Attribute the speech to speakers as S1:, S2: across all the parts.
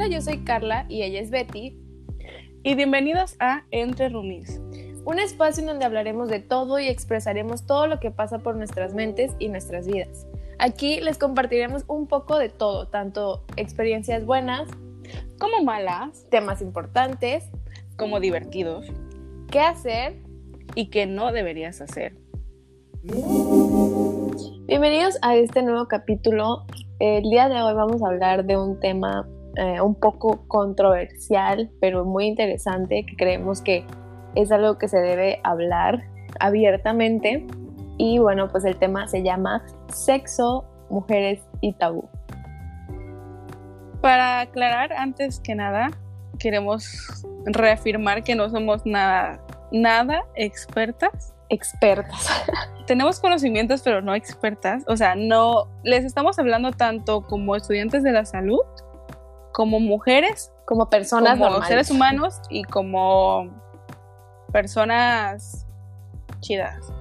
S1: Hola, yo soy Carla y ella es Betty.
S2: Y bienvenidos a Entre Rumis,
S1: un espacio en donde hablaremos de todo y expresaremos todo lo que pasa por nuestras mentes y nuestras vidas. Aquí les compartiremos un poco de todo, tanto experiencias buenas
S2: como malas,
S1: temas importantes
S2: como divertidos,
S1: qué hacer
S2: y qué no deberías hacer.
S1: Bienvenidos a este nuevo capítulo. El día de hoy vamos a hablar de un tema eh, un poco controversial, pero muy interesante, que creemos que es algo que se debe hablar abiertamente. Y bueno, pues el tema se llama sexo, mujeres y tabú.
S2: Para aclarar, antes que nada, queremos reafirmar que no somos nada, nada expertas.
S1: Expertas.
S2: Tenemos conocimientos, pero no expertas. O sea, no les estamos hablando tanto como estudiantes de la salud como mujeres,
S1: como personas
S2: como seres humanos y como personas chidas.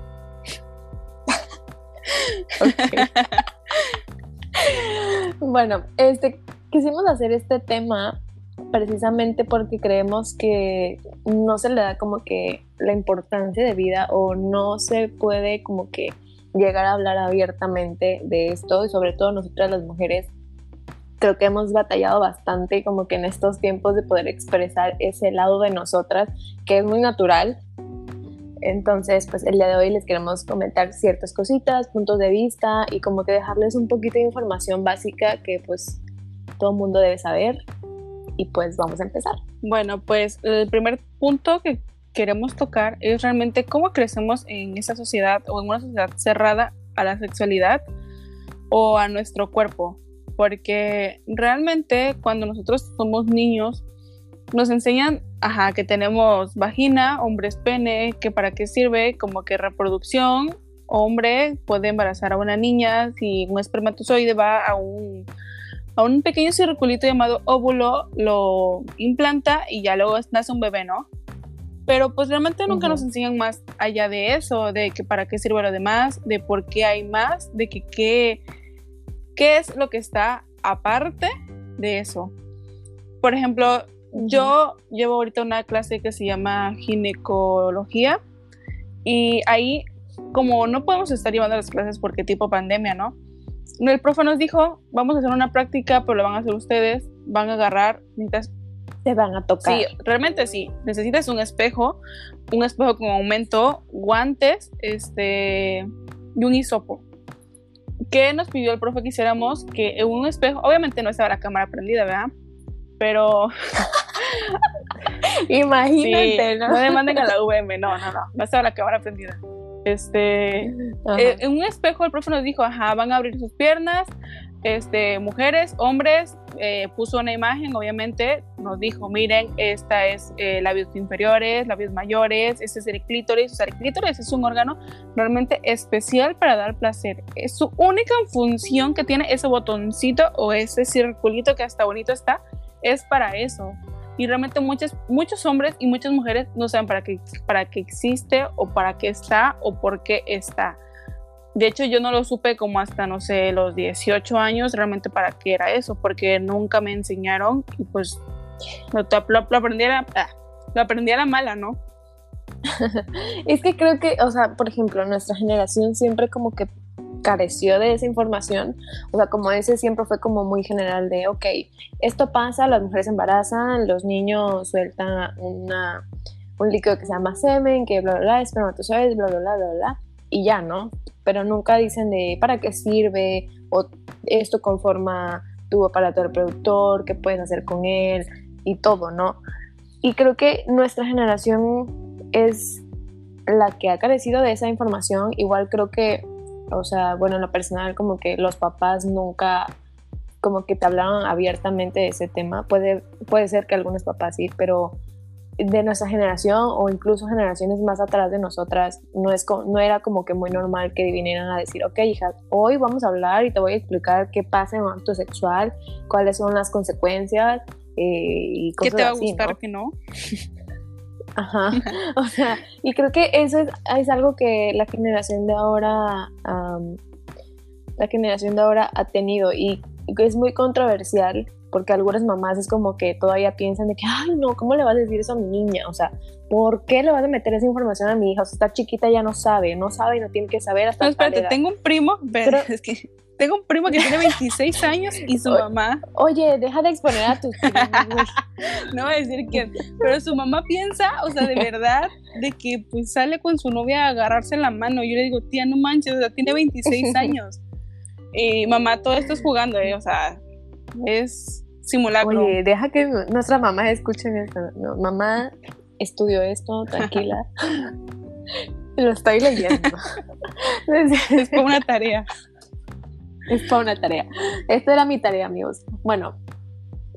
S1: bueno, este quisimos hacer este tema precisamente porque creemos que no se le da como que la importancia de vida o no se puede como que llegar a hablar abiertamente de esto y sobre todo nosotras las mujeres creo que hemos batallado bastante como que en estos tiempos de poder expresar ese lado de nosotras que es muy natural. Entonces, pues el día de hoy les queremos comentar ciertas cositas, puntos de vista y como que dejarles un poquito de información básica que pues todo mundo debe saber. Y pues vamos a empezar.
S2: Bueno, pues el primer punto que queremos tocar es realmente cómo crecemos en esa sociedad o en una sociedad cerrada a la sexualidad o a nuestro cuerpo porque realmente cuando nosotros somos niños nos enseñan, ajá, que tenemos vagina, hombres pene, que para qué sirve, como que reproducción, hombre puede embarazar a una niña, si un espermatozoide va a un, a un pequeño circulito llamado óvulo, lo implanta y ya luego nace un bebé, ¿no? Pero pues realmente nunca nos enseñan más allá de eso, de que para qué sirve lo demás, de por qué hay más, de que qué ¿Qué es lo que está aparte de eso? Por ejemplo, yo llevo ahorita una clase que se llama ginecología y ahí, como no podemos estar llevando las clases porque tipo pandemia, ¿no? El profe nos dijo, vamos a hacer una práctica, pero lo van a hacer ustedes, van a agarrar, necesitas...
S1: Te van a tocar.
S2: Sí, realmente sí. Necesitas un espejo, un espejo con aumento, guantes, este, y un hisopo. ¿Qué nos pidió el profe que hiciéramos? Que en un espejo, obviamente no estaba la cámara prendida, ¿verdad? Pero.
S1: Imagínate, ¿no?
S2: No demanden a la VM, no, no, no, no estaba la cámara prendida. Este, eh, en un espejo el profe nos dijo, ajá, van a abrir sus piernas, este, mujeres, hombres, eh, puso una imagen, obviamente, nos dijo, miren, esta es eh, labios inferiores, labios mayores, este es el clítoris, el clítoris es un órgano realmente especial para dar placer. Es su única función que tiene ese botoncito o ese circulito que hasta bonito está, es para eso. Y realmente muchos, muchos hombres y muchas mujeres no saben para qué, para qué existe o para qué está o por qué está. De hecho, yo no lo supe como hasta, no sé, los 18 años realmente para qué era eso, porque nunca me enseñaron y pues lo, lo, aprendí, a la, ah, lo aprendí a la mala, ¿no?
S1: es que creo que, o sea, por ejemplo, nuestra generación siempre como que careció de esa información, o sea, como ese siempre fue como muy general de, ok, esto pasa, las mujeres embarazan, los niños sueltan una, un líquido que se llama semen, que bla, bla, bla, espermatozoides, bla, bla, bla, bla, bla, y ya, ¿no? pero nunca dicen de para qué sirve o esto conforma tu aparato reproductor, qué puedes hacer con él y todo, ¿no? Y creo que nuestra generación es la que ha carecido de esa información. Igual creo que, o sea, bueno, en lo personal, como que los papás nunca como que te hablaron abiertamente de ese tema. Puede, puede ser que algunos papás sí, pero de nuestra generación o incluso generaciones más atrás de nosotras, no, es, no era como que muy normal que vinieran a decir, ok, hija, hoy vamos a hablar y te voy a explicar qué pasa en un acto sexual, cuáles son las consecuencias eh, y cosas
S2: ¿Qué te va
S1: a
S2: gustar que no?
S1: Ajá, o sea, y creo que eso es, es algo que la generación de ahora, la generación de ahora ha tenido y es muy controversial porque algunas mamás es como que todavía piensan de que, ay, no, ¿cómo le vas a decir eso a mi niña? O sea, ¿por qué le vas a meter esa información a mi hija? O sea, está chiquita, ya no sabe, no sabe y no tiene que saber hasta
S2: No, espérate, tengo un primo, pero, es que tengo un primo que tiene 26 años y su mamá.
S1: Oye, deja de exponer a tus primos.
S2: no voy a decir quién, pero su mamá piensa, o sea, de verdad, de que pues sale con su novia a agarrarse la mano. Yo le digo, tía, no manches, o sea, tiene 26 años. Y mamá, todo esto es jugando, ¿eh? o sea, es simulacro.
S1: Oye, deja que nuestra mamá escuche esto. No, mamá estudió esto, tranquila. Lo estoy leyendo.
S2: es como una tarea.
S1: Es para una tarea. Esta era mi tarea, amigos. Bueno,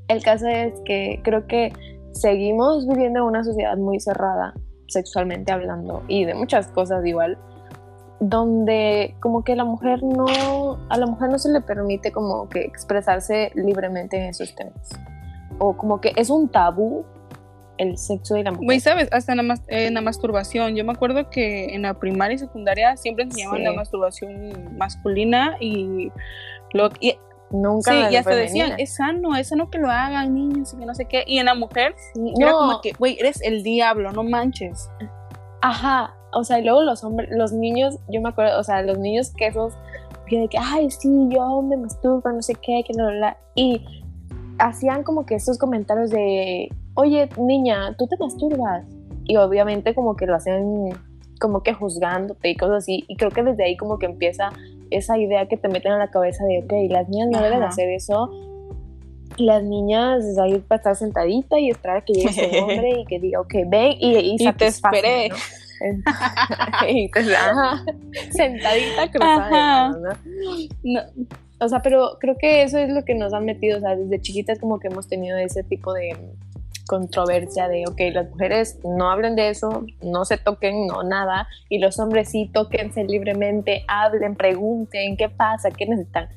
S1: el caso es que creo que seguimos viviendo en una sociedad muy cerrada, sexualmente hablando, y de muchas cosas igual, donde como que la mujer no, a la mujer no se le permite como que expresarse libremente en esos temas. O como que es un tabú el sexo y la mujer.
S2: ¿sabes? Hasta en la, en la, masturbación. Yo me acuerdo que en la primaria y secundaria siempre enseñaban la masturbación masculina y lo y,
S1: Nunca
S2: sí, y hasta decían, es sano, es sano que lo hagan niños y que no sé qué. Y en la mujer era como que, güey, eres el diablo, no manches.
S1: Ajá, o sea, y luego los hombres, los niños, yo me acuerdo, o sea, los niños que esos, que de que, ay, sí, yo me masturbo, no sé qué, que no, la, y hacían como que estos comentarios de, oye, niña, tú te masturbas. Y obviamente como que lo hacen como que juzgándote y cosas así. Y creo que desde ahí como que empieza esa idea que te meten en la cabeza de, ok, las niñas no deben hacer eso. Las niñas ahí para estar sentadita y esperar a que llegue su hombre y que diga, ok, ven y,
S2: y, te esperé.
S1: y te, sentadita cruzada. ¿no? O sea, pero creo que eso es lo que nos han metido, o sea, desde chiquitas como que hemos tenido ese tipo de controversia de, ok, las mujeres no hablen de eso, no se toquen, no nada, y los hombres sí toquense libremente, hablen, pregunten qué pasa, qué necesitan.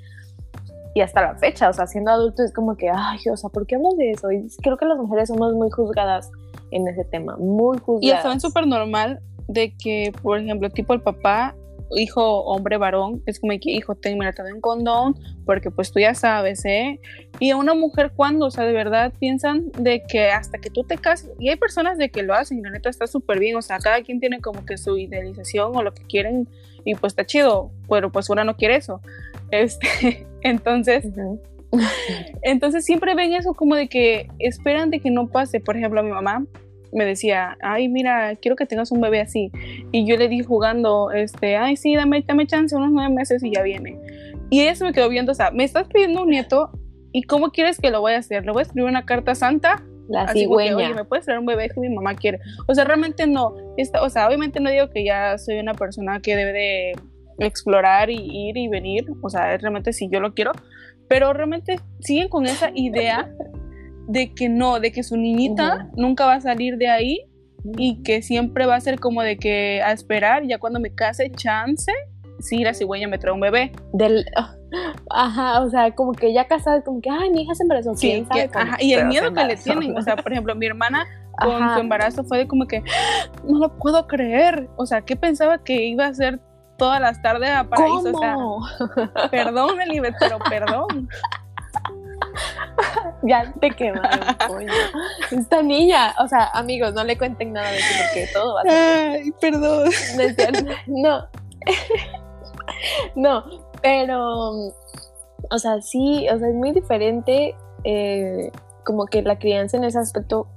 S1: Y hasta la fecha, o sea, siendo adulto es como que, ay, o sea, ¿por qué hablas de eso? Y creo que las mujeres somos muy juzgadas en ese tema, muy juzgadas.
S2: Y eso es súper normal de que, por ejemplo, tipo el papá hijo, hombre, varón, es como que, hijo, ten, mira, te un condón, porque pues tú ya sabes, ¿eh? Y a una mujer, cuando, o sea, de verdad piensan de que hasta que tú te cases, y hay personas de que lo hacen, y la neta está súper bien, o sea, cada quien tiene como que su idealización o lo que quieren, y pues está chido, pero pues una no quiere eso. Este, entonces, entonces siempre ven eso como de que esperan de que no pase, por ejemplo, a mi mamá, me decía, ay, mira, quiero que tengas un bebé así. Y yo le dije jugando, este, ay, sí, dame, dame chance, unos nueve meses y ya viene. Y ella se me quedó viendo, o sea, me estás pidiendo un nieto y ¿cómo quieres que lo vaya a hacer? ¿Le voy a escribir una carta santa?
S1: La así cigüeña.
S2: Oye, ¿me puedes traer un bebé que mi mamá quiere? O sea, realmente no. o sea, obviamente no digo que ya soy una persona que debe de explorar y ir y venir. O sea, realmente si yo lo quiero. Pero realmente siguen con esa idea de que no, de que su niñita nunca va a salir de ahí y que siempre va a ser como de que a esperar, ya cuando me case, chance, sí, la cigüeña me trae un bebé.
S1: Del, ajá, o sea, como que ya casada, como que, ay, mi hija se embarazó.
S2: Sí, ajá, y el miedo que le tienen, o sea, por ejemplo, mi hermana con su embarazo fue de como que, no lo puedo creer, o sea, ¿qué pensaba que iba a ser todas las tardes a paraíso? O sea, perdón, Elibet, pero perdón.
S1: ya te quemaron, coño. Esta niña, o sea, amigos, no le cuenten nada de eso porque todo va a
S2: ser. Ay, perdón.
S1: No, no, pero, o sea, sí, o sea, es muy diferente eh, como que la crianza en ese aspecto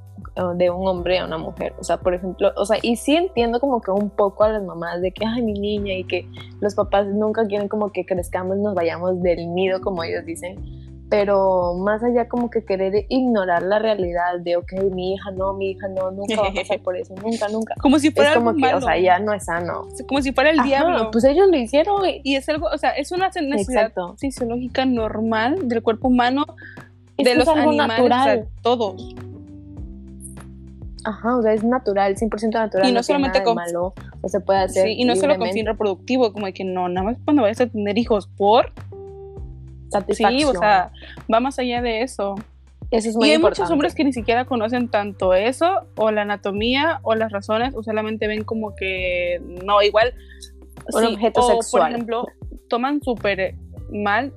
S1: de un hombre a una mujer. O sea, por ejemplo, o sea, y sí entiendo como que un poco a las mamás de que, ay, mi niña, y que los papás nunca quieren como que crezcamos, nos vayamos del nido, como ellos dicen pero más allá como que querer ignorar la realidad de, ok, mi hija no, mi hija no, nunca va a pasar por eso, nunca, nunca.
S2: Como si fuera
S1: es como que, o sea, ya no es sano.
S2: Como si fuera el diablo.
S1: Pues ellos lo hicieron.
S2: Y es algo, o sea, es una necesidad fisiológica normal del cuerpo humano, de los animales, natural. todos.
S1: Ajá, o sea, es natural, 100% natural.
S2: Y no, solamente con
S1: malo, o se puede hacer.
S2: Sí, y no solo con fin reproductivo, como de que no, nada más cuando vayas a tener hijos por Sí, o sea, va más allá de eso.
S1: Eso es muy
S2: y
S1: hay
S2: muchos hombres que ni siquiera conocen tanto eso, o la anatomía, o las razones, o solamente ven como que no, igual.
S1: Un objeto sexual.
S2: Por ejemplo, toman súper mal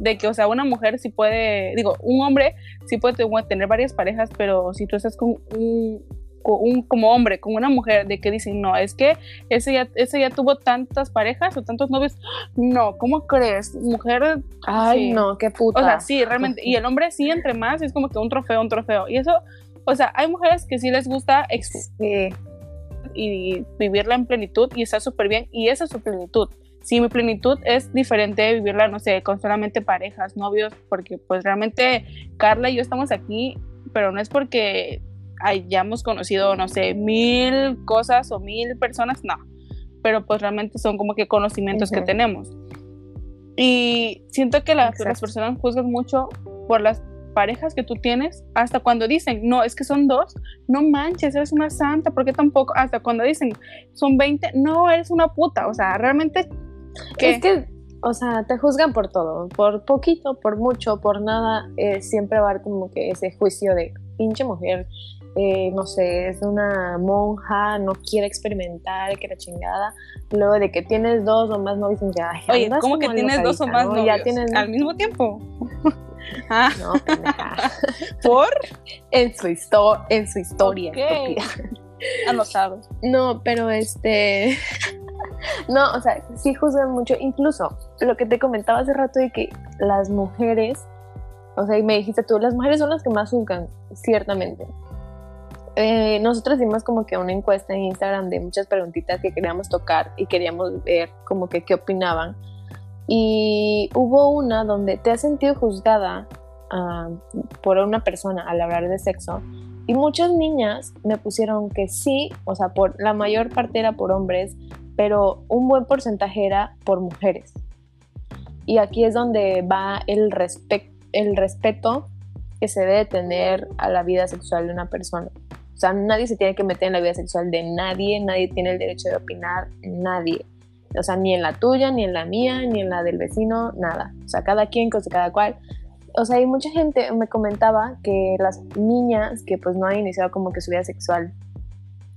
S2: de que, o sea, una mujer sí puede, digo, un hombre sí puede tener varias parejas, pero si tú estás con un, un, como hombre, con una mujer, de que dicen, no, es que ese ya, ese ya tuvo tantas parejas o tantos novios, no, ¿cómo crees? Mujer,
S1: ay, no, qué puta.
S2: O sea, sí, realmente, y el hombre sí, entre más, es como que un trofeo, un trofeo, y eso, o sea, hay mujeres que sí les gusta y vivirla en plenitud y está súper bien, y esa es su plenitud. Si mi plenitud es diferente de vivirla, no sé, con solamente parejas, novios, porque pues realmente Carla y yo estamos aquí, pero no es porque hayamos conocido, no sé, mil cosas o mil personas, no. Pero pues realmente son como que conocimientos que tenemos. Y siento que las personas juzgan mucho por las parejas que tú tienes, hasta cuando dicen, no, es que son dos, no manches, eres una santa, porque tampoco, hasta cuando dicen, son 20, no, eres una puta, o sea, realmente...
S1: Es que, o sea, te juzgan por todo, por poquito, por mucho, por nada, eh, siempre va a haber como que ese juicio de pinche mujer, eh, no sé, es una monja, no quiere experimentar, que la chingada. Luego de que tienes dos o más novios, ya.
S2: Oye, ¿cómo que tienes dos o más novios? Ya tienes... ¿Al mismo tiempo?
S1: ah. No.
S2: ¿Por?
S1: En su, histo en su historia.
S2: Okay. Anotado.
S1: No, pero este. no, o sea, sí juzgan mucho. Incluso lo que te comentaba hace rato de que las mujeres. O sea, y me dijiste tú, las mujeres son las que más juzgan, ciertamente. Eh, nosotros hicimos como que una encuesta en Instagram de muchas preguntitas que queríamos tocar y queríamos ver como que qué opinaban. Y hubo una donde te has sentido juzgada ah, por una persona al hablar de sexo. Y muchas niñas me pusieron que sí, o sea, por la mayor parte era por hombres, pero un buen porcentaje era por mujeres. Y aquí es donde va el, el respeto que se debe tener a la vida sexual de una persona. O sea, nadie se tiene que meter en la vida sexual de nadie, nadie tiene el derecho de opinar, nadie. O sea, ni en la tuya, ni en la mía, ni en la del vecino, nada. O sea, cada quien, cosa cada cual. O sea, hay mucha gente me comentaba que las niñas que pues no han iniciado como que su vida sexual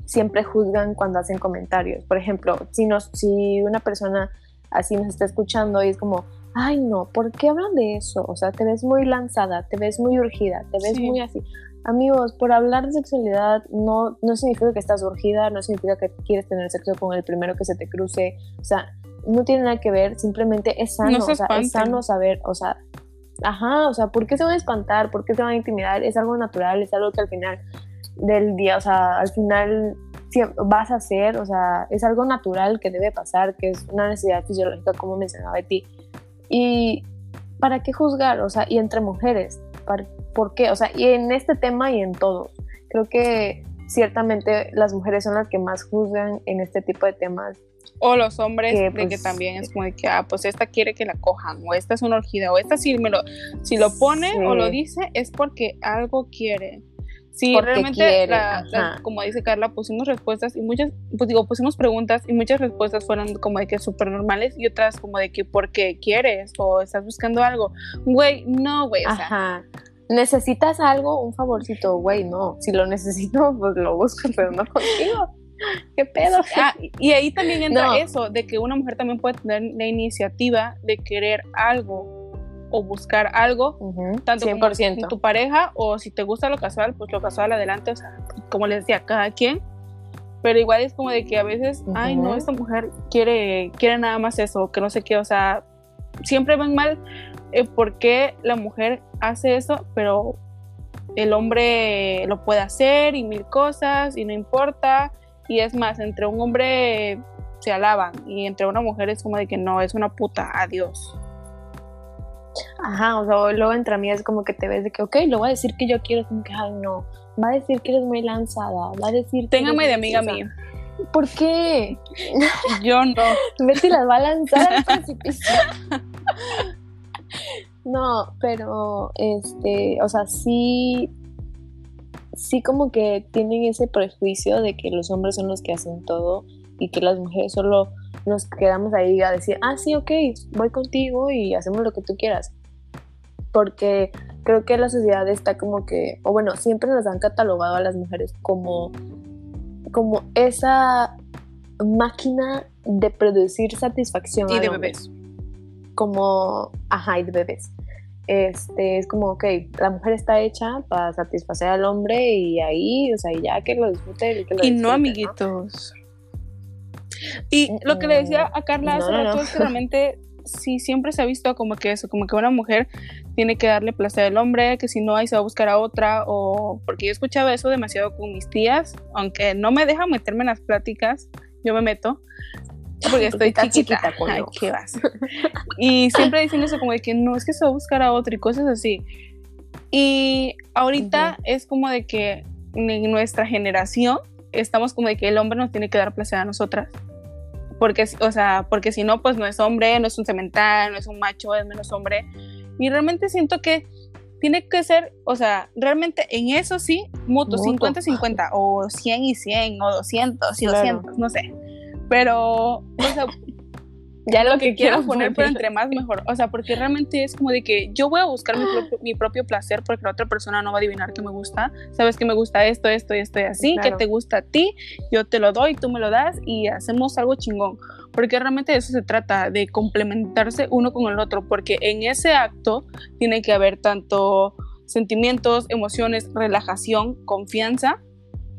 S1: siempre juzgan cuando hacen comentarios. Por ejemplo, si, nos, si una persona así nos está escuchando y es como, ay no, ¿por qué hablan de eso? O sea, te ves muy lanzada, te ves muy urgida, te ves muy así. Amigos, por hablar de sexualidad no, no significa que estás urgida, no significa que quieres tener sexo con el primero que se te cruce, o sea, no tiene nada que ver, simplemente es sano, o sea, es sano saber, o sea, ajá, o sea, ¿por qué se van a espantar? ¿Por qué se van a intimidar? Es algo natural, es algo que al final del día, o sea, al final vas a hacer, o sea, es algo natural que debe pasar, que es una necesidad fisiológica, como mencionaba ti. Y ¿para qué juzgar? O sea, y entre mujeres, ¿Por qué? O sea, y en este tema y en todo. Creo que ciertamente las mujeres son las que más juzgan en este tipo de temas.
S2: O los hombres, de que pues, también es como de que, ah, pues esta quiere que la cojan, o esta es una orgídea, o esta si, me lo, si lo pone o lo dice es porque algo quiere. Sí, realmente, como dice Carla, pusimos respuestas y muchas, pues digo, pusimos preguntas y muchas respuestas fueron como de que súper normales y otras como de que porque quieres o estás buscando algo. Güey, no, güey. O sea,
S1: ¿Necesitas algo? Un favorcito, güey, no. Si lo necesito, pues lo busco, pero no contigo. ¿Qué pedo?
S2: Ah, y ahí también entra eso, de que una mujer también puede tener la iniciativa de querer algo o buscar algo, tanto 100%. con tu pareja o si te gusta lo casual, pues lo casual adelante, o sea, como les decía, cada quien. Pero igual es como de que a veces, ay, no, esta mujer quiere, quiere nada más eso, que no sé qué, o sea, siempre ven mal eh, por qué la mujer hace eso, pero el hombre lo puede hacer y mil cosas y no importa. Y es más, entre un hombre se alaban y entre una mujer es como de que no, es una puta, adiós.
S1: Ajá, o sea, luego entre es como que te ves de que, ok, lo va a decir que yo quiero, como que, ay, no, va a decir que eres muy lanzada, va a decir...
S2: Téngame de amiga mía.
S1: ¿Por qué?
S2: Yo no.
S1: Betty las va a lanzar al precipicio. No, pero este, o sea, sí, sí como que tienen ese prejuicio de que los hombres son los que hacen todo y que las mujeres solo nos quedamos ahí a decir, ah, sí, ok, voy contigo y hacemos lo que tú quieras. Porque creo que la sociedad está como que, o bueno, siempre nos han catalogado a las mujeres como, como esa máquina de producir satisfacción.
S2: Y de bebés
S1: como, ajá, y de bebés. Este, es como, ok, la mujer está hecha para satisfacer al hombre y ahí, o sea, ya que lo disfrute.
S2: y no, amiguitos. Y lo que le decía a Carla hace rato es que realmente sí siempre se ha visto como que eso, como que una mujer tiene que darle placer al hombre, que si no ahí se va a buscar a otra, o porque yo escuchaba eso demasiado con mis tías, aunque no me dejan meterme en las pláticas, yo me meto, porque estoy chiquita. Ay, ¿qué vas? Y siempre dicen eso como de que no, es que se va a buscar a otro y cosas así. Y ahorita es como de que en nuestra generación estamos como de que el hombre nos tiene que dar placer a nosotras. Porque, o sea, porque si no, pues no es hombre, no es un cemental, no es un macho, es menos hombre. Y realmente siento que tiene que ser, o sea, realmente en eso sí, mutuo, 50-50, o 100 y 100, o 200 y 200, no sé. Pero, o sea, ya lo que quiero poner, pero entre más mejor. O sea, porque realmente es como de que yo voy a buscar mi propio, placer porque la otra persona no va a adivinar que me gusta. Sabes que me gusta esto, esto y esto y así, que te gusta a ti, yo te lo doy, tú me lo das y hacemos algo chingón. Porque realmente de eso se trata, de complementarse uno con el otro, porque en ese acto tiene que haber tanto sentimientos, emociones, relajación, confianza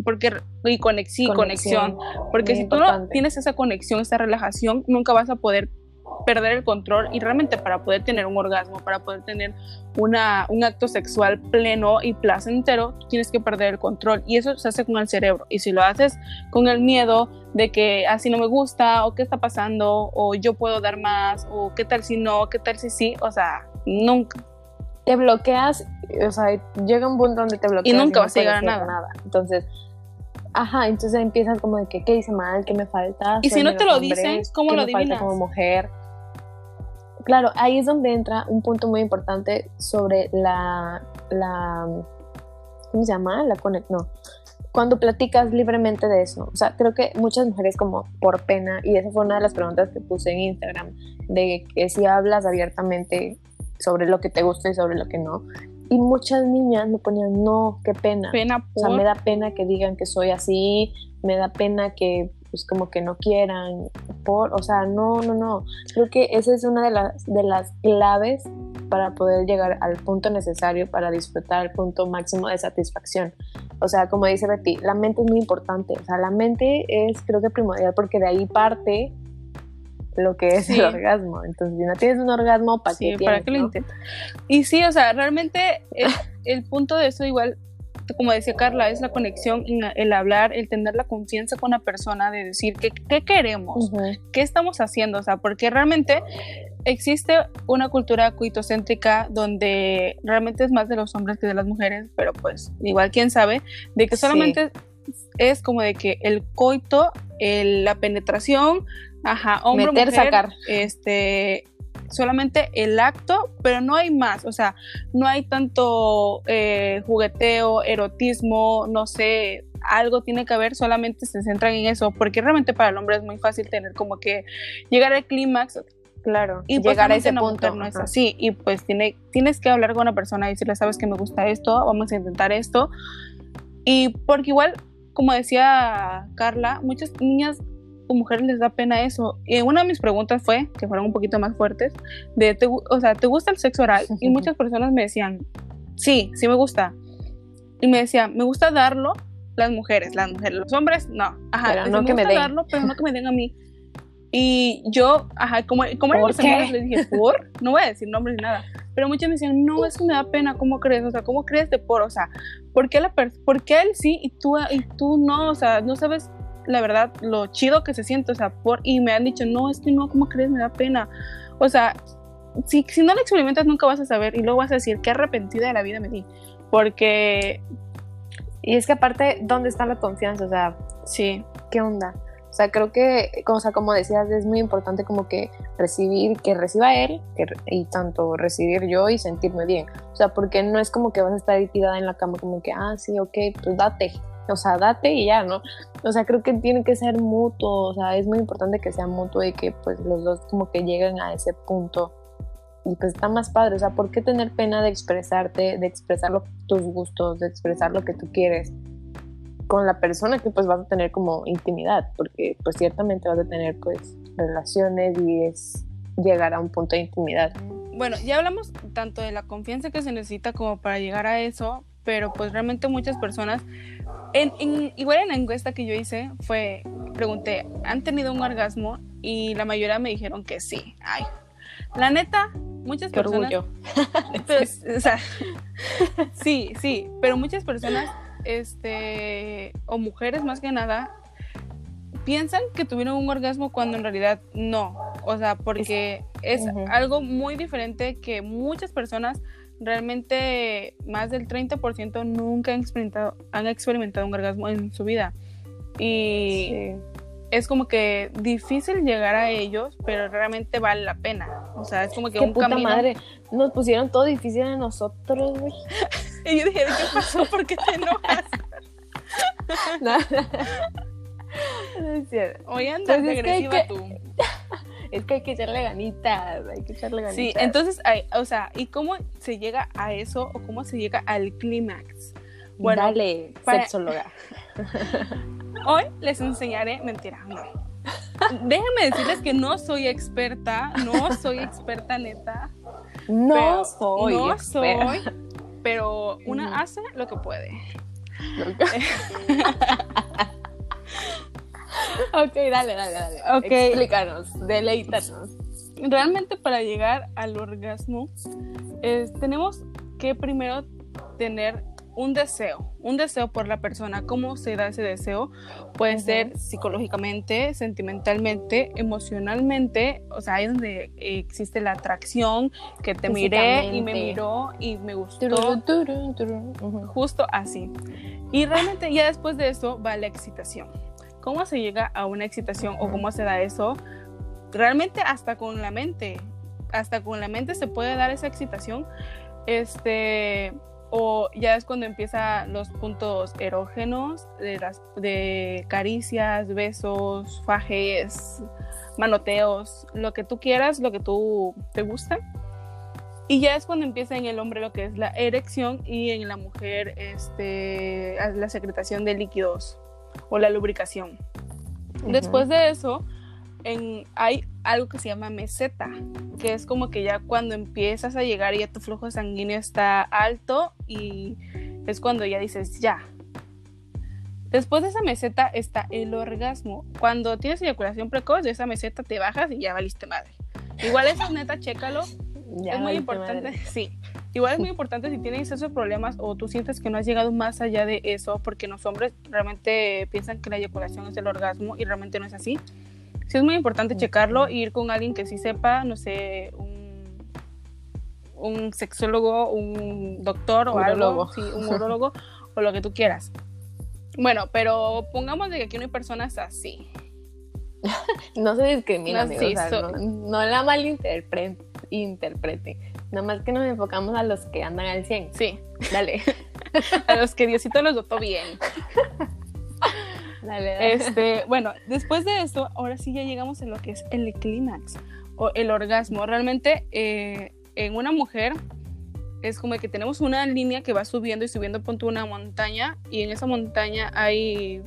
S2: porque y conexión, conexión, porque si tú no tienes esa conexión, esa relajación, nunca vas a poder perder el control y realmente para poder tener un orgasmo, para poder tener una, un acto sexual pleno y placentero, tú tienes que perder el control y eso se hace con el cerebro y si lo haces con el miedo de que así no me gusta o qué está pasando o yo puedo dar más o qué tal si no, qué tal si sí, o sea, nunca.
S1: Te bloqueas, o sea, llega un punto donde te bloqueas
S2: y nunca vas a llegar a nada.
S1: nada. Entonces, Ajá, entonces empiezan como de que qué hice mal, qué me falta.
S2: Y si no te lo dicen, ¿cómo lo adivinas?
S1: como mujer. Claro, ahí es donde entra un punto muy importante sobre la, la ¿cómo se llama? La conect, no. Cuando platicas libremente de eso, o sea, creo que muchas mujeres como por pena, y esa fue una de las preguntas que puse en Instagram, de que si hablas abiertamente sobre lo que te gusta y sobre lo que no, y muchas niñas me ponían, no, qué pena.
S2: Pena
S1: O sea, me da pena que digan que soy así, me da pena que pues como que no quieran, por, o sea, no, no, no. Creo que esa es una de las, de las claves para poder llegar al punto necesario para disfrutar el punto máximo de satisfacción. O sea, como dice Betty, la mente es muy importante. O sea, la mente es creo que primordial porque de ahí parte lo que es el orgasmo. Entonces, si no tienes un orgasmo, ¿para qué
S2: ¿para
S1: qué
S2: lo intentas? Y sí, o sea, realmente el, punto de eso igual, como decía Carla, es la conexión, el hablar, el tener la confianza con la persona, de decir qué, qué queremos, qué estamos haciendo, o sea, porque realmente existe una cultura coitocéntrica donde realmente es más de los hombres que de las mujeres, pero pues igual quién sabe, de que solamente es como de que el coito, la penetración, Ajá, hombre, Meter, sacar. Este, solamente el acto, pero no hay más, o sea, no hay tanto eh, jugueteo, erotismo, no sé, algo tiene que haber, solamente se centran en eso, porque realmente para el hombre es muy fácil tener como que llegar al clímax.
S1: Claro,
S2: y pues llegar a ese punto no es así. Y pues tiene, tienes que hablar con una persona y decirle, sabes que me gusta esto, vamos a intentar esto. Y porque igual, como decía Carla, muchas niñas mujeres les da pena eso. Y una de mis preguntas fue, que fueron un poquito más fuertes, de, o sea, ¿te gusta el sexo oral? Y muchas personas me decían, sí, sí me gusta. Y me decían, me gusta darlo las mujeres, las mujeres, los hombres, no. Ajá, pero no me que me den. darlo, pero no que me den a mí. Y yo, ajá, como, como eran mis amigas, les dije, ¿por? No voy a decir nombres ni nada. Pero muchas me decían, no, es que me da pena, ¿cómo crees? O sea, ¿cómo crees de por? O sea, ¿por qué, la ¿por qué él sí y tú, y tú no? O sea, no sabes la verdad, lo chido que se siente, o sea, por, y me han dicho, no, es que no, ¿cómo crees? Me da pena. O sea, si, si no lo experimentas nunca vas a saber y luego vas a decir, qué arrepentida de la vida me di. Porque...
S1: Y es que aparte, ¿dónde está la confianza? O sea,
S2: sí.
S1: ¿Qué onda? O sea, creo que, o sea, como decías, es muy importante como que recibir, que reciba él y tanto recibir yo y sentirme bien. O sea, porque no es como que vas a estar tirada en la cama como que, ah, sí, ok, pues date o sea, date y ya, ¿no? O sea, creo que tiene que ser mutuo, o sea, es muy importante que sea mutuo y que pues los dos como que lleguen a ese punto. Y pues está más padre, o sea, ¿por qué tener pena de expresarte, de expresar tus gustos, de expresar lo que tú quieres con la persona que pues vas a tener como intimidad? Porque pues ciertamente vas a tener pues relaciones y es llegar a un punto de intimidad.
S2: Bueno, ya hablamos tanto de la confianza que se necesita como para llegar a eso, pero pues realmente muchas personas, en, igual en la encuesta que yo hice, fue, pregunté, ¿han tenido un orgasmo? Y la mayoría me dijeron que sí. Ay, la neta, muchas
S1: Qué
S2: personas...
S1: orgullo.
S2: Pues, o sea, sí, sí, pero muchas personas, este, o mujeres más que nada, piensan que tuvieron un orgasmo cuando en realidad no. O sea, porque es, algo muy diferente que muchas personas, realmente más del 30% nunca han experimentado, han experimentado un orgasmo en su vida. Y
S1: Sí.
S2: es como que difícil llegar a ellos, pero realmente vale la pena. O sea, es como que
S1: Qué
S2: un
S1: puta
S2: camino.
S1: madre. Nos pusieron todo difícil a nosotros, güey.
S2: Y yo dije, ¿qué pasó? ¿Por qué te enojas?
S1: No. No es cierto.
S2: Hoy andas
S1: Pues es que que-
S2: tú.
S1: Es que hay que echarle ganitas, hay que echarle ganitas.
S2: Sí, entonces, hay- o sea, ¿y cómo se llega a eso o cómo se llega al clímax? Bueno,
S1: Dale,
S2: para-
S1: sexóloga.
S2: hoy les enseñaré, mentira, no. Déjenme decirles que no soy experta, no soy experta neta.
S1: No soy
S2: no
S1: experta.
S2: soy, pero una
S1: Ujú.
S2: hace lo que puede.
S1: ok, dale, dale, dale.
S2: Ok.
S1: Explícanos, deleítanos.
S2: Realmente para llegar al orgasmo, es- tenemos que primero tener un deseo, un deseo por la persona. ¿Cómo se da ese deseo? Puede ser psicológicamente, sentimentalmente, emocionalmente, o sea, ahí es donde existe la atracción, que te miré y me miró y me gustó. Justo así. Y realmente ya después de eso va la excitación. ¿Cómo se llega a una excitación o cómo se da eso? Realmente hasta con la mente, hasta con la mente se puede dar esa excitación. Este, o ya es cuando empiezan los puntos erógenos de, las, de caricias, besos, fajes, manoteos, lo que tú quieras, lo que tú te gusta. Y ya es cuando empieza en el hombre lo que es la erección y en la mujer este, la secretación de líquidos o la lubricación. Después de eso, en, hay algo que se llama meseta, que es como que ya cuando empiezas a llegar y ya tu flujo sanguíneo está alto y es cuando ya dices ya. Después de esa meseta está el orgasmo. Cuando tienes eyaculación precoz, de esa meseta te bajas y ya valiste madre. Igual eso neta, chécalo,
S1: Ya
S2: es muy importante,
S1: madre.
S2: sí. Igual es muy importante si tienes esos problemas o tú sientes que no has llegado más allá de eso, porque los hombres realmente piensan que la eyaculación es el orgasmo y realmente no es así. Sí es muy importante checarlo e ir con alguien que sí sepa, no sé, un, un sexólogo, un doctor o algo, sí, un urólogo o lo que tú quieras. Bueno, pero pongamos de que aquí no hay personas así.
S1: No se discrimina,
S2: No,
S1: amigo,
S2: sí,
S1: o sea,
S2: so-
S1: no, no la malinterprete. Interprete. Nada más que nos enfocamos a los que andan al 100.
S2: Sí,
S1: Dale.
S2: a los que Diosito los dotó bien.
S1: Dale, dale.
S2: Este, bueno, después de esto, ahora sí ya llegamos a lo que es el clímax o el orgasmo. Realmente eh, en una mujer es como que tenemos una línea que va subiendo y subiendo punto una montaña y en esa montaña hay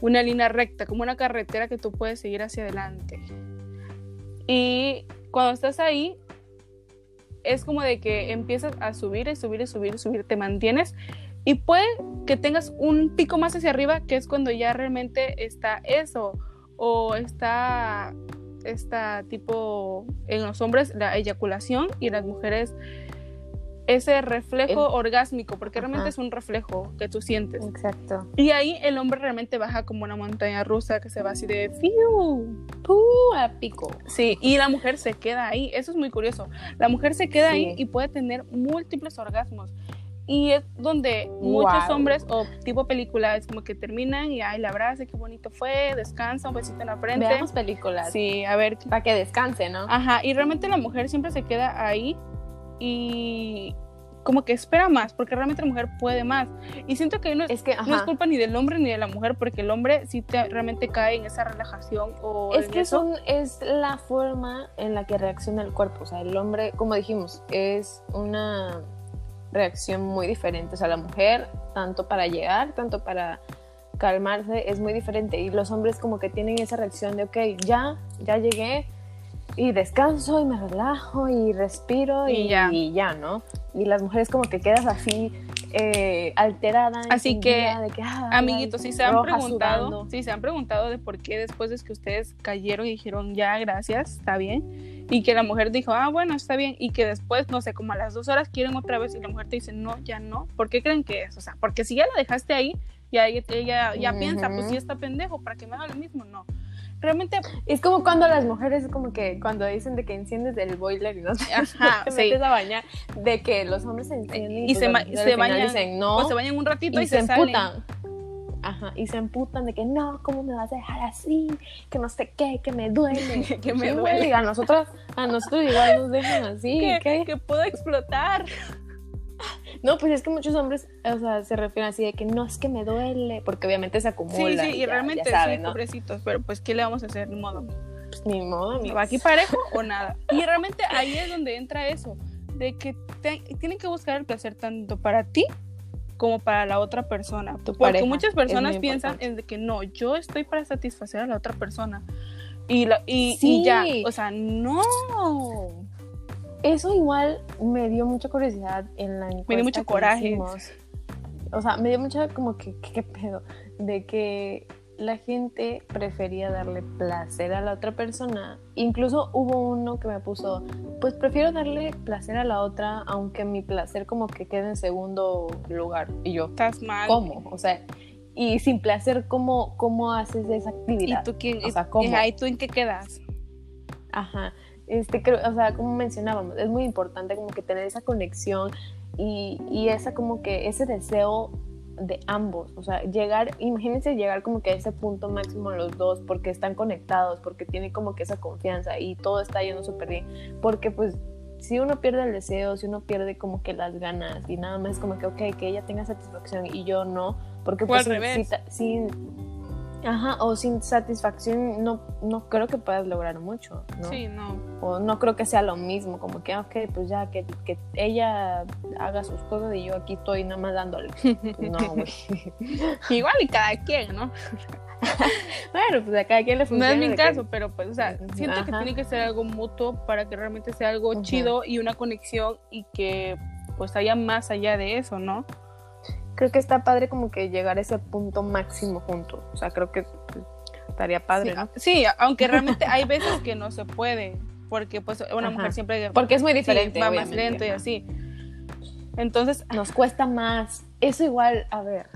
S2: una línea recta, como una carretera que tú puedes seguir hacia adelante. Y cuando estás ahí, es como de que empiezas a subir y subir y subir y subir, te mantienes y puede que tengas un pico más hacia arriba, que es cuando ya realmente está eso, o está, está tipo, en los hombres la eyaculación y en las mujeres ese reflejo
S1: El-
S2: orgásmico, porque realmente es un reflejo que tú sientes.
S1: Exacto.
S2: Y ahí el hombre realmente baja como una montaña rusa que se va así de fiu.
S1: Uh, a pico.
S2: Sí, y la mujer se queda ahí. Eso es muy curioso. La mujer se queda
S1: Sí.
S2: ahí y puede tener múltiples orgasmos. Y es donde muchos hombres, o tipo película, es como que terminan y ay, la abraza, qué bonito fue, descansa, un besito en la frente.
S1: Veamos películas.
S2: Sí, a ver.
S1: Para que descanse, ¿no?
S2: Ajá, y realmente la mujer siempre se queda ahí y como que espera más, porque realmente la mujer puede más. Y siento que no es,
S1: Es que,
S2: no es
S1: ajá.
S2: culpa ni del hombre ni de la mujer, porque el hombre sí te, realmente cae en esa relajación o
S1: Es que
S2: eso.
S1: son, es la forma en la que reacciona el cuerpo. O sea, el hombre, como dijimos, es una reacción muy diferente. O sea, la mujer, tanto para llegar, tanto para calmarse, es muy diferente. Y los hombres como que tienen esa reacción de, ok, ya, ya llegué. Y descanso y me relajo y respiro y,
S2: Y ya.
S1: y ya, ¿no? Y las mujeres como que quedas así eh, alterada.
S2: Así que,
S1: que, ay,
S2: Amiguitos, si se han
S1: roja,
S2: preguntado,
S1: sudando.
S2: si se han preguntado de por qué después de que ustedes cayeron y dijeron ya, gracias, está bien, y que la mujer dijo, ah, bueno, está bien, y que después, no sé, como a las dos horas quieren otra vez y la mujer te dice, no, ya no, ¿por qué creen que es? O sea, porque si ya la dejaste ahí, ya ella, ella ya piensa, pues si está pendejo, ¿para que me haga lo mismo? No. Realmente,
S1: Es como cuando las mujeres, como que cuando dicen de que enciendes el boiler y no te,
S2: Ajá,
S1: te
S2: sí.
S1: metes a bañar, de que los hombres se encienden
S2: Y
S1: pues
S2: se
S1: al
S2: se bañan,
S1: dicen no
S2: o se bañan un ratito y,
S1: y, se,
S2: salen.
S1: emputan. Ajá, y se emputan de que no, ¿cómo me vas a dejar así? Que no sé qué, que me duele.
S2: Que me duele.
S1: güey, A nosotros, a nosotros igual nos dejan así.
S2: que,
S1: ¿qué?
S2: que puedo explotar.
S1: No, pues es que muchos hombres, o sea, se refieren así de que no es que me duele, porque obviamente se acumula.
S2: Sí, sí, y
S1: ya-
S2: realmente
S1: ya saben,
S2: sí,
S1: ¿no?
S2: pobrecitos, pero pues, ¿qué le vamos a hacer? Ni modo.
S1: Pues ni modo,
S2: ¿Me
S1: amigos.
S2: va aquí parejo o nada? Y realmente ahí es donde entra eso, de que te- tienen que buscar el placer tanto para ti como para la otra persona.
S1: Tu
S2: Porque muchas personas piensan en de que no, yo estoy para satisfacer a la otra persona. Y, la, y, y
S1: Sí.
S2: ya, o sea, no.
S1: Eso igual me dio mucha curiosidad en la encuesta
S2: dio mucho coraje.
S1: hicimos. O sea, me dio mucha como que, ¿qué, pedo? De que la gente prefería darle placer a la otra persona. Incluso hubo uno que me puso, pues prefiero darle placer a la otra, aunque mi placer como que quede en segundo lugar. Y yo,
S2: Estás mal.
S1: ¿cómo? O sea, y sin placer, ¿cómo, cómo haces esa
S2: ¿Y
S1: actividad?
S2: tú, quién,
S1: O sea,
S2: y-
S1: ¿cómo?
S2: y ahí tú en qué quedas?
S1: Ajá. Este, creo, o sea, como mencionábamos, es muy importante como que tener esa conexión y, y esa como que ese deseo de ambos, o sea, llegar, imagínense llegar como que a ese punto máximo los dos porque están conectados, porque tienen como que esa confianza y todo está yendo súper bien, porque pues si uno pierde el deseo, si uno pierde como que las ganas y nada más como que, ok, que ella tenga satisfacción y yo no, porque pues
S2: al revés.
S1: Ajá, o sin satisfacción no, no creo que puedas lograr mucho, ¿no?
S2: Sí, no.
S1: O no creo que sea lo mismo, como que, ah, ok, pues ya, que, que ella haga sus cosas y yo aquí estoy nada más dándole. No, güey.
S2: Igual y cada quien, ¿no?
S1: bueno, pues a cada quien le
S2: No
S1: funciona.
S2: es mi
S1: que-
S2: caso, pero pues, o sea, siento que tiene que ser algo mutuo para que realmente sea algo chido y una conexión y que pues haya más allá de eso, ¿no?
S1: Creo que está padre como que llegar a ese punto máximo juntos. O sea, creo que pues, estaría padre,
S2: sí,
S1: ¿no?
S2: sí, aunque realmente hay veces que no se puede, porque pues una
S1: Ajá.
S2: mujer siempre
S1: Porque es muy
S2: sí,
S1: diferente.
S2: va más lento y así. Entonces,
S1: Nos cuesta más. Eso igual, a ver,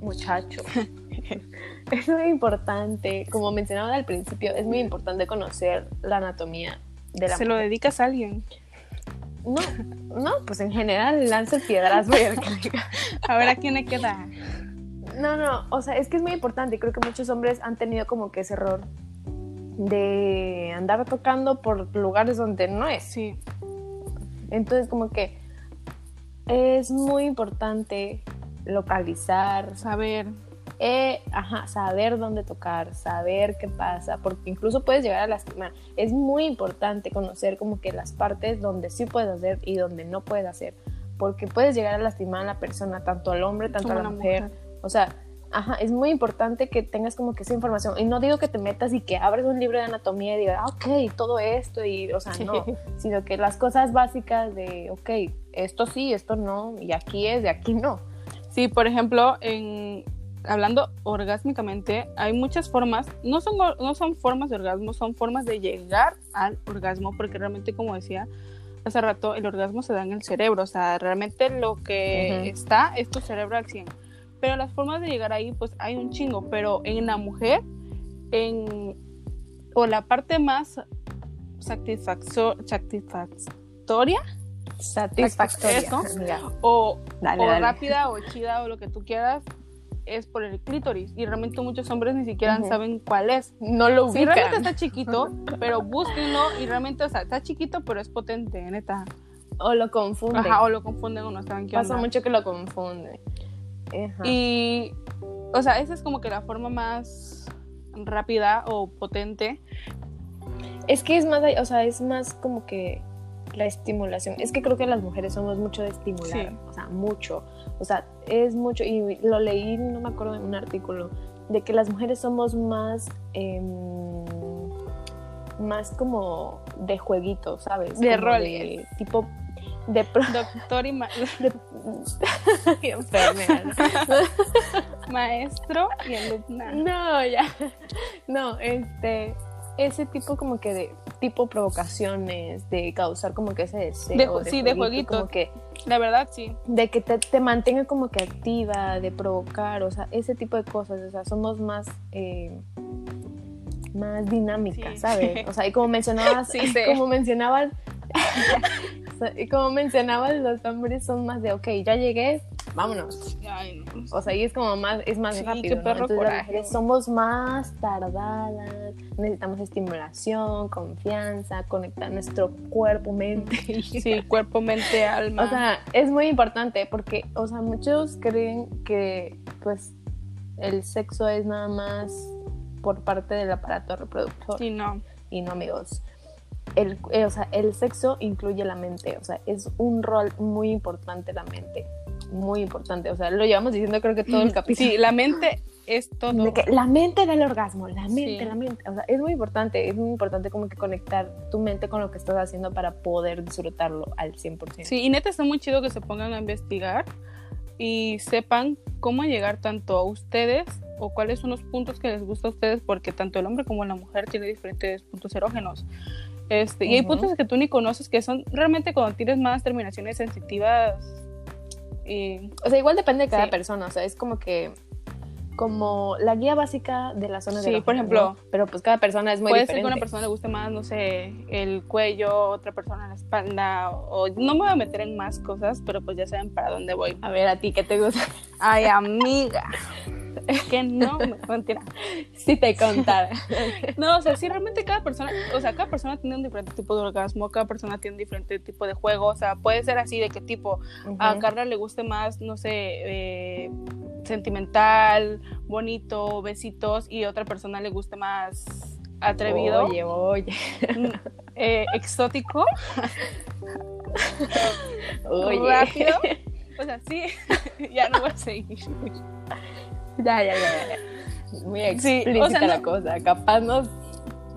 S1: muchacho. es muy importante, como mencionaba al principio, es muy importante conocer la anatomía de la
S2: se lo dedicas a alguien.
S1: No, no, pues en general lance piedras, voy a
S2: A ver a quién le queda.
S1: No, no, o sea, es que es muy importante. y Creo que muchos hombres han tenido como que ese error de andar tocando por lugares donde no es.
S2: Sí,
S1: Entonces, como que es muy importante localizar,
S2: saber.
S1: Eh, ajá, saber dónde tocar, saber qué pasa, porque incluso puedes llegar a lastimar. Es muy importante conocer como que las partes donde sí puedes hacer y donde no puedes hacer, porque puedes llegar a lastimar a la persona, tanto al hombre, tanto
S2: Como
S1: a la mujer.
S2: mujer.
S1: O sea, ajá, es muy importante que tengas como que esa información. Y no digo que te metas y que abres un libro de anatomía y digas, ah, ok, todo esto, y, o sea, no, sino que las cosas básicas de, ok, esto sí, esto no, y aquí es, y aquí no.
S2: Sí, por ejemplo, en hablando orgásmicamente, hay muchas formas, no son, no son formas de orgasmo, son formas de llegar al orgasmo, porque realmente, como decía hace rato, el orgasmo se da en el cerebro, o sea, realmente lo que está es tu cerebro al 100. Pero las formas de llegar ahí, pues hay un chingo, pero en la mujer, en, o la parte más satisfactoria,
S1: Satisfactoria.
S2: Eso. o o rápida o chida o lo que tú quieras es por el clítoris y realmente muchos hombres ni siquiera saben cuál es.
S1: No lo
S2: Sí,
S1: ubican.
S2: realmente está chiquito, pero búsquenlo y realmente, o sea, está chiquito, pero es potente, neta.
S1: O lo confunden.
S2: Ajá, o lo confunden o no saben qué
S1: Pasa
S2: onda.
S1: mucho que lo confunden. Ajá.
S2: Y, o sea, esa es como que la forma más rápida o potente.
S1: Es que es más, o sea, es más como que la estimulación. Es que creo que las mujeres somos mucho de estimular,
S2: Sí.
S1: o sea, mucho. O sea, es mucho, y lo leí, no me acuerdo en un artículo, de que las mujeres somos más, em, más como de jueguitos, ¿sabes?
S2: De
S1: Como
S2: roles.
S1: tipo de pro-
S2: Doctor y ma-
S1: de-
S2: maestro y alumna.
S1: No, ya. No, este ese tipo como que de tipo provocaciones, de causar como que ese deseo.
S2: De sí, de jueguito.
S1: Como que
S2: La verdad, sí.
S1: de que te, te mantenga como que activa, de provocar, o sea, ese tipo de cosas, o sea, somos más eh, más dinámicas,
S2: Sí.
S1: ¿sabes? O sea, y como mencionabas,
S2: Sí,
S1: como mencionabas, como mencionabas, los hombres son más de, ok, ya llegué, vámonos.
S2: Ay, no.
S1: O sea, y es como más, es más
S2: Sí,
S1: rápido,
S2: qué
S1: ¿no?
S2: perro
S1: Entonces las
S2: coraje.
S1: mujeres somos más tardadas, necesitamos estimulación, confianza, conectar nuestro cuerpo, mente. y-
S2: Sí, cuerpo, mente, alma.
S1: o sea, es muy importante porque, o sea, muchos creen que, pues, el sexo es nada más por parte del aparato reproductor.
S2: sí, no.
S1: Y no, amigos. El, eh, o sea, el sexo incluye la mente, o sea, es un rol muy importante la mente, muy importante, o sea, lo llevamos diciendo creo que todo el capítulo.
S2: Sí, la mente es todo.
S1: De que la mente del orgasmo, la mente,
S2: Sí.
S1: la mente. O sea, es muy importante, es muy importante como que conectar tu mente con lo que estás haciendo para poder disfrutarlo al 100%.
S2: Sí, y neta está muy chido que se pongan a investigar y sepan cómo llegar tanto a ustedes o cuáles son los puntos que les gusta a ustedes, porque tanto el hombre como la mujer tiene diferentes puntos erógenos. Este, Y hay puntos que tú ni conoces que son realmente cuando tienes más terminaciones sensitivas. Y,
S1: O sea, igual depende de cada
S2: Sí.
S1: persona, o sea, es como que como la guía básica de la zona
S2: Sí,
S1: de
S2: por ejemplo,
S1: pero pues cada persona es muy
S2: puede
S1: diferente.
S2: ser que una persona le guste más, no sé, el cuello, otra persona la espalda, o, o no me voy a meter en más cosas, pero pues ya saben para dónde voy.
S1: A ver, a ti qué te gusta
S2: Ay, amiga. Que no, me- mentira.
S1: si te contara.
S2: No, o sea, sí, realmente cada persona, o sea, cada persona tiene un diferente tipo de orgasmo, cada persona tiene un diferente tipo de juego, o sea, puede ser así de qué tipo, a. Carla le guste más, no sé, eh, sentimental, bonito, besitos, y a otra persona le guste más atrevido,
S1: Oye, oye.
S2: mm, eh, exótico,
S1: Oye.
S2: rápido. O sea, sí, ya no voy a seguir.
S1: Ya, ya, ya, ya. Muy
S2: Sí,
S1: explícita
S2: o sea,
S1: la cosa. Capaz nos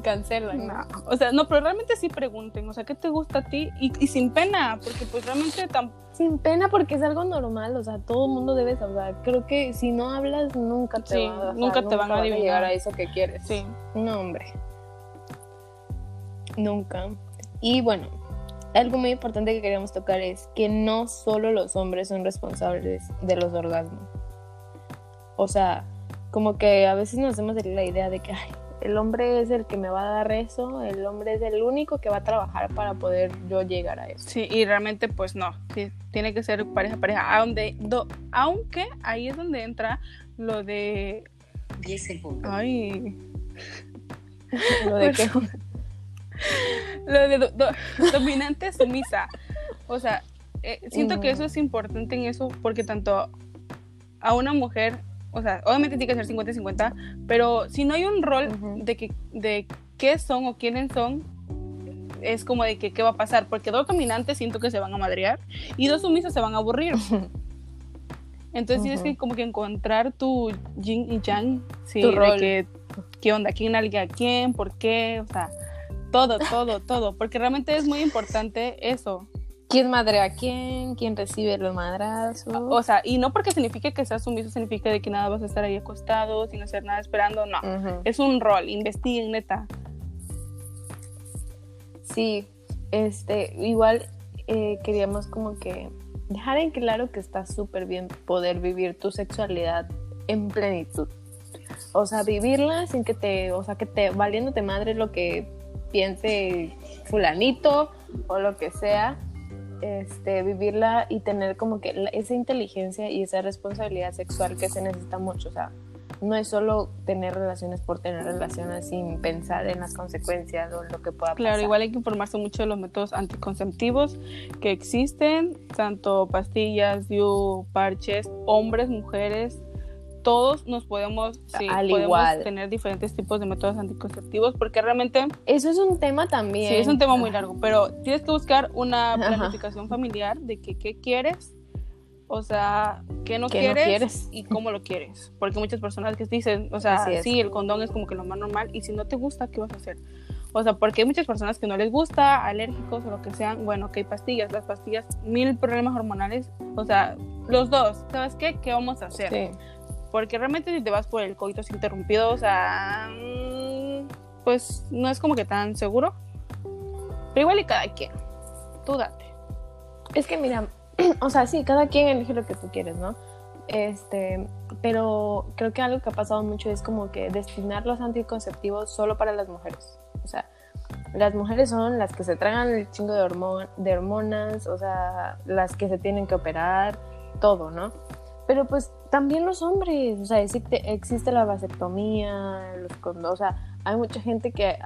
S1: cancelan.
S2: No, o sea, no, pero realmente sí pregunten, o sea, ¿qué te gusta a ti? Y, y sin pena, porque pues realmente tam-
S1: Sin pena porque es algo normal, o sea, todo el mundo debe saber. Creo que si no hablas, nunca te,
S2: Sí,
S1: va- o sea,
S2: nunca te van a adivinar.
S1: llegar a eso que quieres.
S2: sí.
S1: No, hombre. Nunca. Y bueno, algo muy importante que queríamos tocar es que no solo los hombres son responsables de los orgasmos. O sea, como que a veces nos hacemos la idea de que ay, el hombre es el que me va a dar eso, el hombre es el único que va a trabajar para poder yo llegar a eso.
S2: Sí, y realmente pues no, sí, tiene que ser pareja pareja, aunque, do- aunque ahí es donde entra lo de
S3: 10 segundos.
S2: ay,
S1: Lo de que
S2: lo de do- do- dominante sumisa. O sea, eh, siento que
S1: Mm.
S2: eso es importante en eso porque tanto a una mujer, o sea, obviamente tiene que ser 50-50, pero si no hay un rol
S1: Ujú.
S2: de que de qué son o quiénes son, es como de que qué va a pasar, porque dos dominantes siento que se van a madrear y dos sumisas se van a aburrir. Entonces tienes
S1: Ujú.
S2: que como que encontrar tu yin y yang, sí,
S1: Tu
S2: de
S1: rol.
S2: que qué onda, quién alguien a quién, por qué, o sea, todo, todo, todo, porque realmente es muy importante eso.
S1: Quién madre a quién, quién recibe los madrazos.
S2: O sea, y no porque signifique que seas sumiso, significa de que nada vas a estar ahí acostado, sin hacer nada, esperando, no. Es un rol, investiguen, neta.
S1: Sí, este, igual eh, queríamos como que dejar en claro que está súper bien poder vivir tu sexualidad en plenitud. O sea, vivirla sin que te, o sea, que te valiéndote madre lo que piense fulanito o lo que sea, este, vivirla y tener como que esa inteligencia y esa responsabilidad sexual que se necesita mucho. O sea, no es solo tener relaciones por tener relaciones sin pensar en las consecuencias o lo que pueda
S2: Claro,
S1: pasar.
S2: igual hay que informarse mucho de los métodos anticonceptivos que existen, tanto pastillas, DIU, parches, hombres, mujeres, todos nos podemos, sí,
S1: Al
S2: podemos
S1: igual.
S2: tener diferentes tipos de métodos anticonceptivos porque realmente
S1: Eso es un tema también.
S2: sí es un tema muy largo, pero tienes que buscar una
S1: Ajá.
S2: planificación familiar de que qué quieres, o sea, qué no,
S1: ¿Qué no
S2: quieres,
S1: quieres?
S2: y cómo lo quieres, porque muchas personas que dicen, o sea, sí, el condón es como que lo más normal y si no te gusta, ¿qué vas a hacer? O sea, porque hay muchas personas que no les gusta, alérgicos o lo que sean. Bueno, que hay pastillas, las pastillas, mil problemas hormonales. O sea, los dos, ¿sabes qué? ¿Qué vamos a hacer?
S1: Sí.
S2: Porque realmente si te vas por el coitos interrumpido, o sea, mm, pues no es como que tan seguro. Pero igual y cada quien. Tú date.
S1: Es que mira, o sea, sí, cada quien elige lo que tú quieres, ¿no? Este, pero creo que algo que ha pasado mucho es como que destinar los anticonceptivos solo para las mujeres. O sea, las mujeres son las que se tragan el chingo de, hormon de hormonas, o sea, las que se tienen que operar, todo, ¿no? Pero pues también los hombres, o sea, existe, existe la vasectomía, los condones, o sea, hay mucha gente que,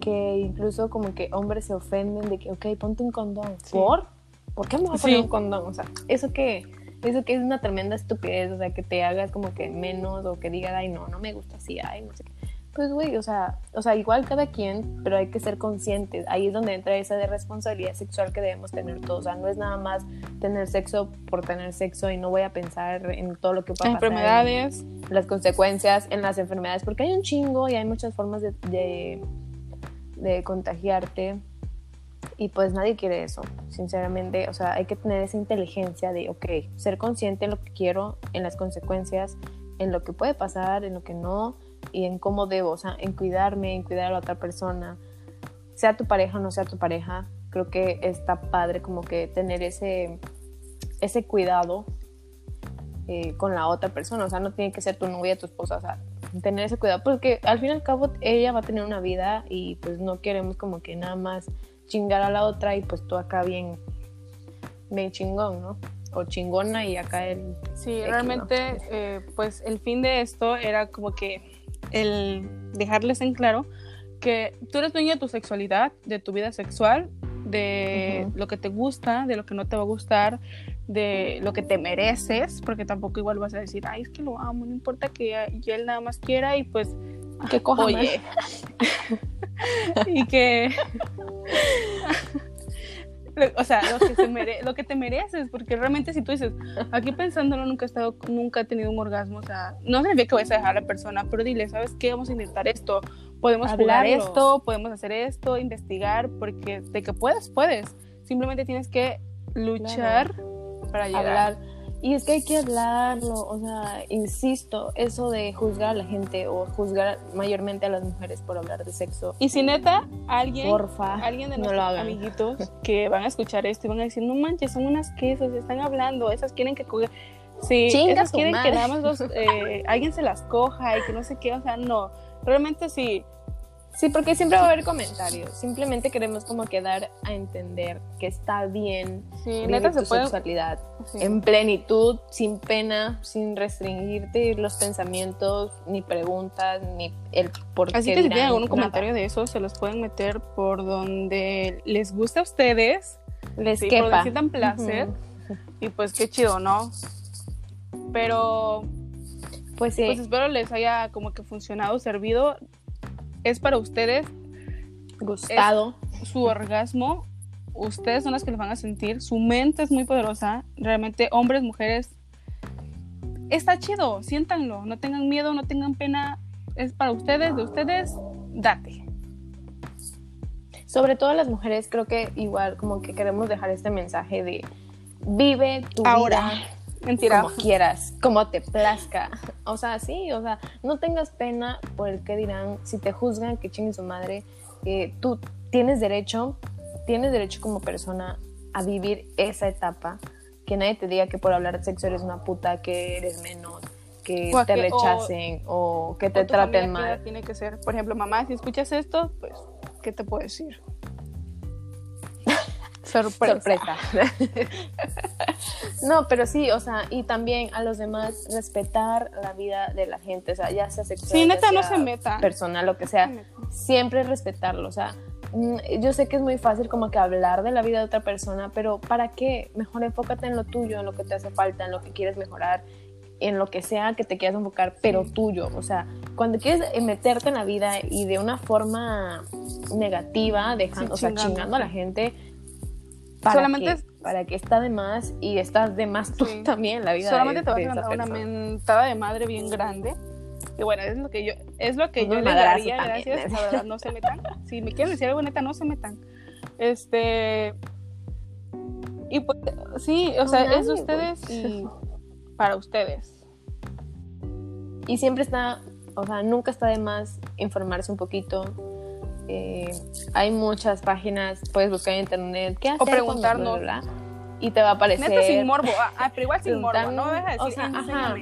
S1: que incluso como que hombres se ofenden de que, ok, ponte un condón.
S2: Sí.
S1: ¿Por? ¿Por qué me voy a poner
S2: Sí.
S1: un condón? O sea, eso que, eso que es una tremenda estupidez, o sea, que te hagas como que menos o que digas, ay, no, no me gusta así, ay, no sé qué. Pues, güey, o sea, o sea, igual cada quien, pero hay que ser conscientes. Ahí es donde entra esa de responsabilidad sexual que debemos tener todos. O sea, no es nada más tener sexo por tener sexo y no voy a pensar en todo lo que pueda pasar. en-
S2: Enfermedades.
S1: las consecuencias en las enfermedades, porque hay un chingo y hay muchas formas de, de, de contagiarte y pues nadie quiere eso, sinceramente, o sea, hay que tener esa inteligencia de, ok, ser consciente en lo que quiero, en las consecuencias, en lo que puede pasar, en lo que no y en cómo debo, o sea, en cuidarme, en cuidar a la otra persona, sea tu pareja o no sea tu pareja, creo que está padre como que tener ese, ese cuidado eh, con la otra persona, o sea, no tiene que ser tu novia, tu esposa, o sea, tener ese cuidado, porque al fin y al cabo ella va a tener una vida y pues no queremos como que nada más chingar a la otra y pues tú acá bien, bien chingón, ¿no? O chingona y acá el...
S2: Sí, realmente, eh, pues el fin de esto era como que el dejarles en claro que tú eres dueña de tu sexualidad, de tu vida sexual, de lo que te gusta, de lo que no te va a gustar, de lo que te mereces, porque tampoco igual vas a decir, ay, es que lo amo, no importa que y él nada más quiera y pues,
S1: Que coja
S2: oye, y que... O sea, lo que, se mere- lo que te mereces, porque realmente si tú dices, aquí pensándolo, nunca he estado, nunca he tenido un orgasmo, o sea, no significa que vayas a dejar a la persona, pero dile, ¿sabes qué? Vamos a intentar esto, podemos jugar
S1: Hablarlo.
S2: esto, podemos hacer esto, investigar, porque de que puedes, puedes. Simplemente tienes que luchar para llegar.
S1: hablar. Y es que hay que hablarlo, o sea, insisto, eso de juzgar a la gente o juzgar mayormente a las mujeres por hablar de sexo,
S2: Y si neta, alguien,
S1: porfa,
S2: alguien de
S1: no lo
S2: nuestros amiguitos que van a escuchar esto y van a decir, no manches, son unas quesos, están hablando, esas quieren que coge... Sí,
S1: Chinga
S2: esas quieren
S1: madre.
S2: que nada más los, eh, alguien se las coja y que no sé qué, o sea, no, realmente sí,
S1: Sí, porque siempre va a haber comentarios. Simplemente queremos como que dar a entender que está bien
S2: sí,
S1: vivir
S2: neta se
S1: tu
S2: puede...
S1: sexualidad
S2: sí.
S1: en plenitud, sin pena, sin restringirte los pensamientos, ni preguntas, ni el por qué
S2: Así que si tienen algún
S1: nada.
S2: comentario de eso, se los pueden meter por donde les gusta a ustedes,
S1: les
S2: sí, por
S1: quepa.
S2: sientan placer,
S1: Ujú.
S2: y pues qué chido, ¿no? Pero
S1: Pues sí,
S2: pues espero les haya como que funcionado, servido. Es para ustedes.
S1: Gustado.
S2: su orgasmo, ustedes son las que les van a sentir, su mente es muy poderosa, realmente hombres, mujeres, está chido, siéntanlo, no tengan miedo, no tengan pena, es para ustedes, de ustedes, date.
S1: Sobre todo las mujeres, creo que igual como que queremos dejar este mensaje de vive tu
S2: Ahora.
S1: vida
S2: Mentira.
S1: como quieras, como te plazca. O sea, sí, o sea, no tengas pena por el que dirán, si te juzgan, que chinguen su madre. eh, tú tienes derecho, tienes derecho como persona a vivir esa etapa. Que nadie te diga que por hablar de sexo eres una puta, que eres menos, que
S2: O
S1: te
S2: que-
S1: rechacen o, que te traten
S2: familia, ¿qué edad
S1: mal.
S2: Tiene que ser, por ejemplo, mamá, si escuchas esto, pues, ¿qué te puedo decir? Sorpresa.
S1: sorpresa. no, pero sí, o sea, y también a los demás respetar la vida de la gente, o sea, ya sea sexual,
S2: Sí,
S1: ya
S2: neta, no se metan.
S1: personal, lo que sea, siempre respetarlo, o sea, mm, yo sé que es muy fácil como que hablar de la vida de otra persona, pero ¿para qué? Mejor enfócate en lo tuyo, en lo que te hace falta, en lo que quieres mejorar, en lo que sea que te quieras enfocar, pero tuyo, o sea, cuando quieres eh, meterte en la vida y de una forma negativa, dejando,
S2: Sí,
S1: o sea,
S2: chingando,
S1: a la gente, ¿para
S2: Solamente
S1: qué? para que está de más y estás de más tú
S2: Sí.
S1: también la vida
S2: Solamente
S1: de,
S2: te vas
S1: de
S2: a
S1: esa
S2: dar una mentada de madre bien grande Y bueno, es lo que yo, es lo que yo le daría, gracias.
S1: ¿eh?
S2: La verdad, no se metan. Si me quieren decir algo neta, no se metan. Este. Y pues, sí, o sea,
S1: nadie,
S2: es de ustedes y para ustedes.
S1: Y siempre está, o sea, nunca está de más informarse un poquito. Eh, hay muchas páginas, puedes buscar en internet, ¿qué hacer cuando
S2: preguntarnos.
S1: bla, bla, bla? y te va a aparecer.
S2: Neta sin morbo, ah, ah, pero igual sin morbo, no deja de decir,
S1: o sea, ajá.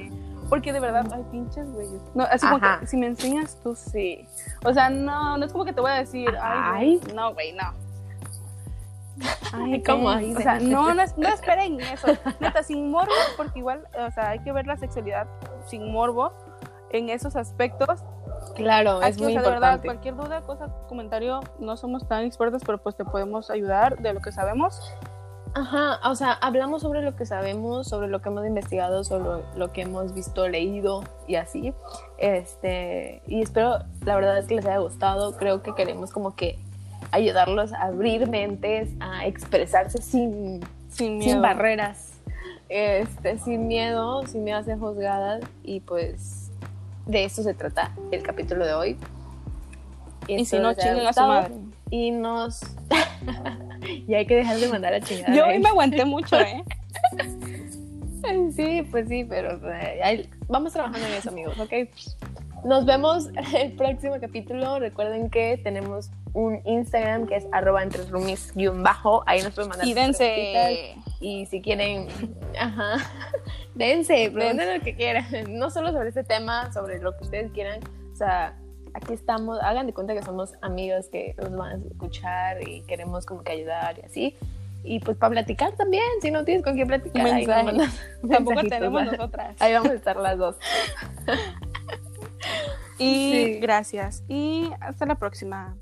S2: Porque de verdad, hay pinches güeyes. No, así como que si me enseñas tú, sí. O sea, no, no es como que te voy a decir, ay, güey, no, güey, no.
S1: Ay, ¿cómo?
S2: O sea, no, no, no esperen eso. Neta, sin morbo, porque igual, o sea, hay que ver la sexualidad sin morbo en esos aspectos.
S1: Claro, es muy
S2: o sea, de verdad,
S1: importante.
S2: cualquier duda, cosa, comentario, no somos tan expertos, pero pues te podemos ayudar de lo que sabemos.
S1: Ajá, o sea, hablamos sobre lo que sabemos, sobre lo que hemos investigado, sobre lo, lo que hemos visto, leído y así. Este, y espero, la verdad es que les haya gustado. Creo que queremos como que ayudarlos a abrir mentes, a expresarse sin,
S2: sin
S1: barreras, este, sin miedo, sin miedo a ser juzgadas. Y pues de eso se trata el capítulo de hoy.
S2: Y si no, chinguen a su madre.
S1: Y nos. y hay que dejar de mandar a chingar.
S2: Yo hoy me aguanté mucho, ¿eh?
S1: Sí, pues sí, pero eh, vamos trabajando en eso, amigos, ¿ok? Nos vemos el próximo capítulo. Recuerden que tenemos un Instagram que es arroba entre bajo. Ahí nos pueden mandar
S2: Y dense.
S1: Y si quieren, ajá, dense, pregunten lo que quieran. No solo sobre este tema, sobre lo que ustedes quieran. O sea, aquí estamos. Hagan de cuenta que somos amigos que nos van a escuchar y queremos como que ayudar y así. Y pues para platicar también, si no tienes con quién platicar, ahí
S2: Tampoco tenemos
S1: ¿va?
S2: nosotras.
S1: Ahí vamos a estar las dos.
S2: Y
S1: Sí.
S2: gracias. Y hasta la próxima.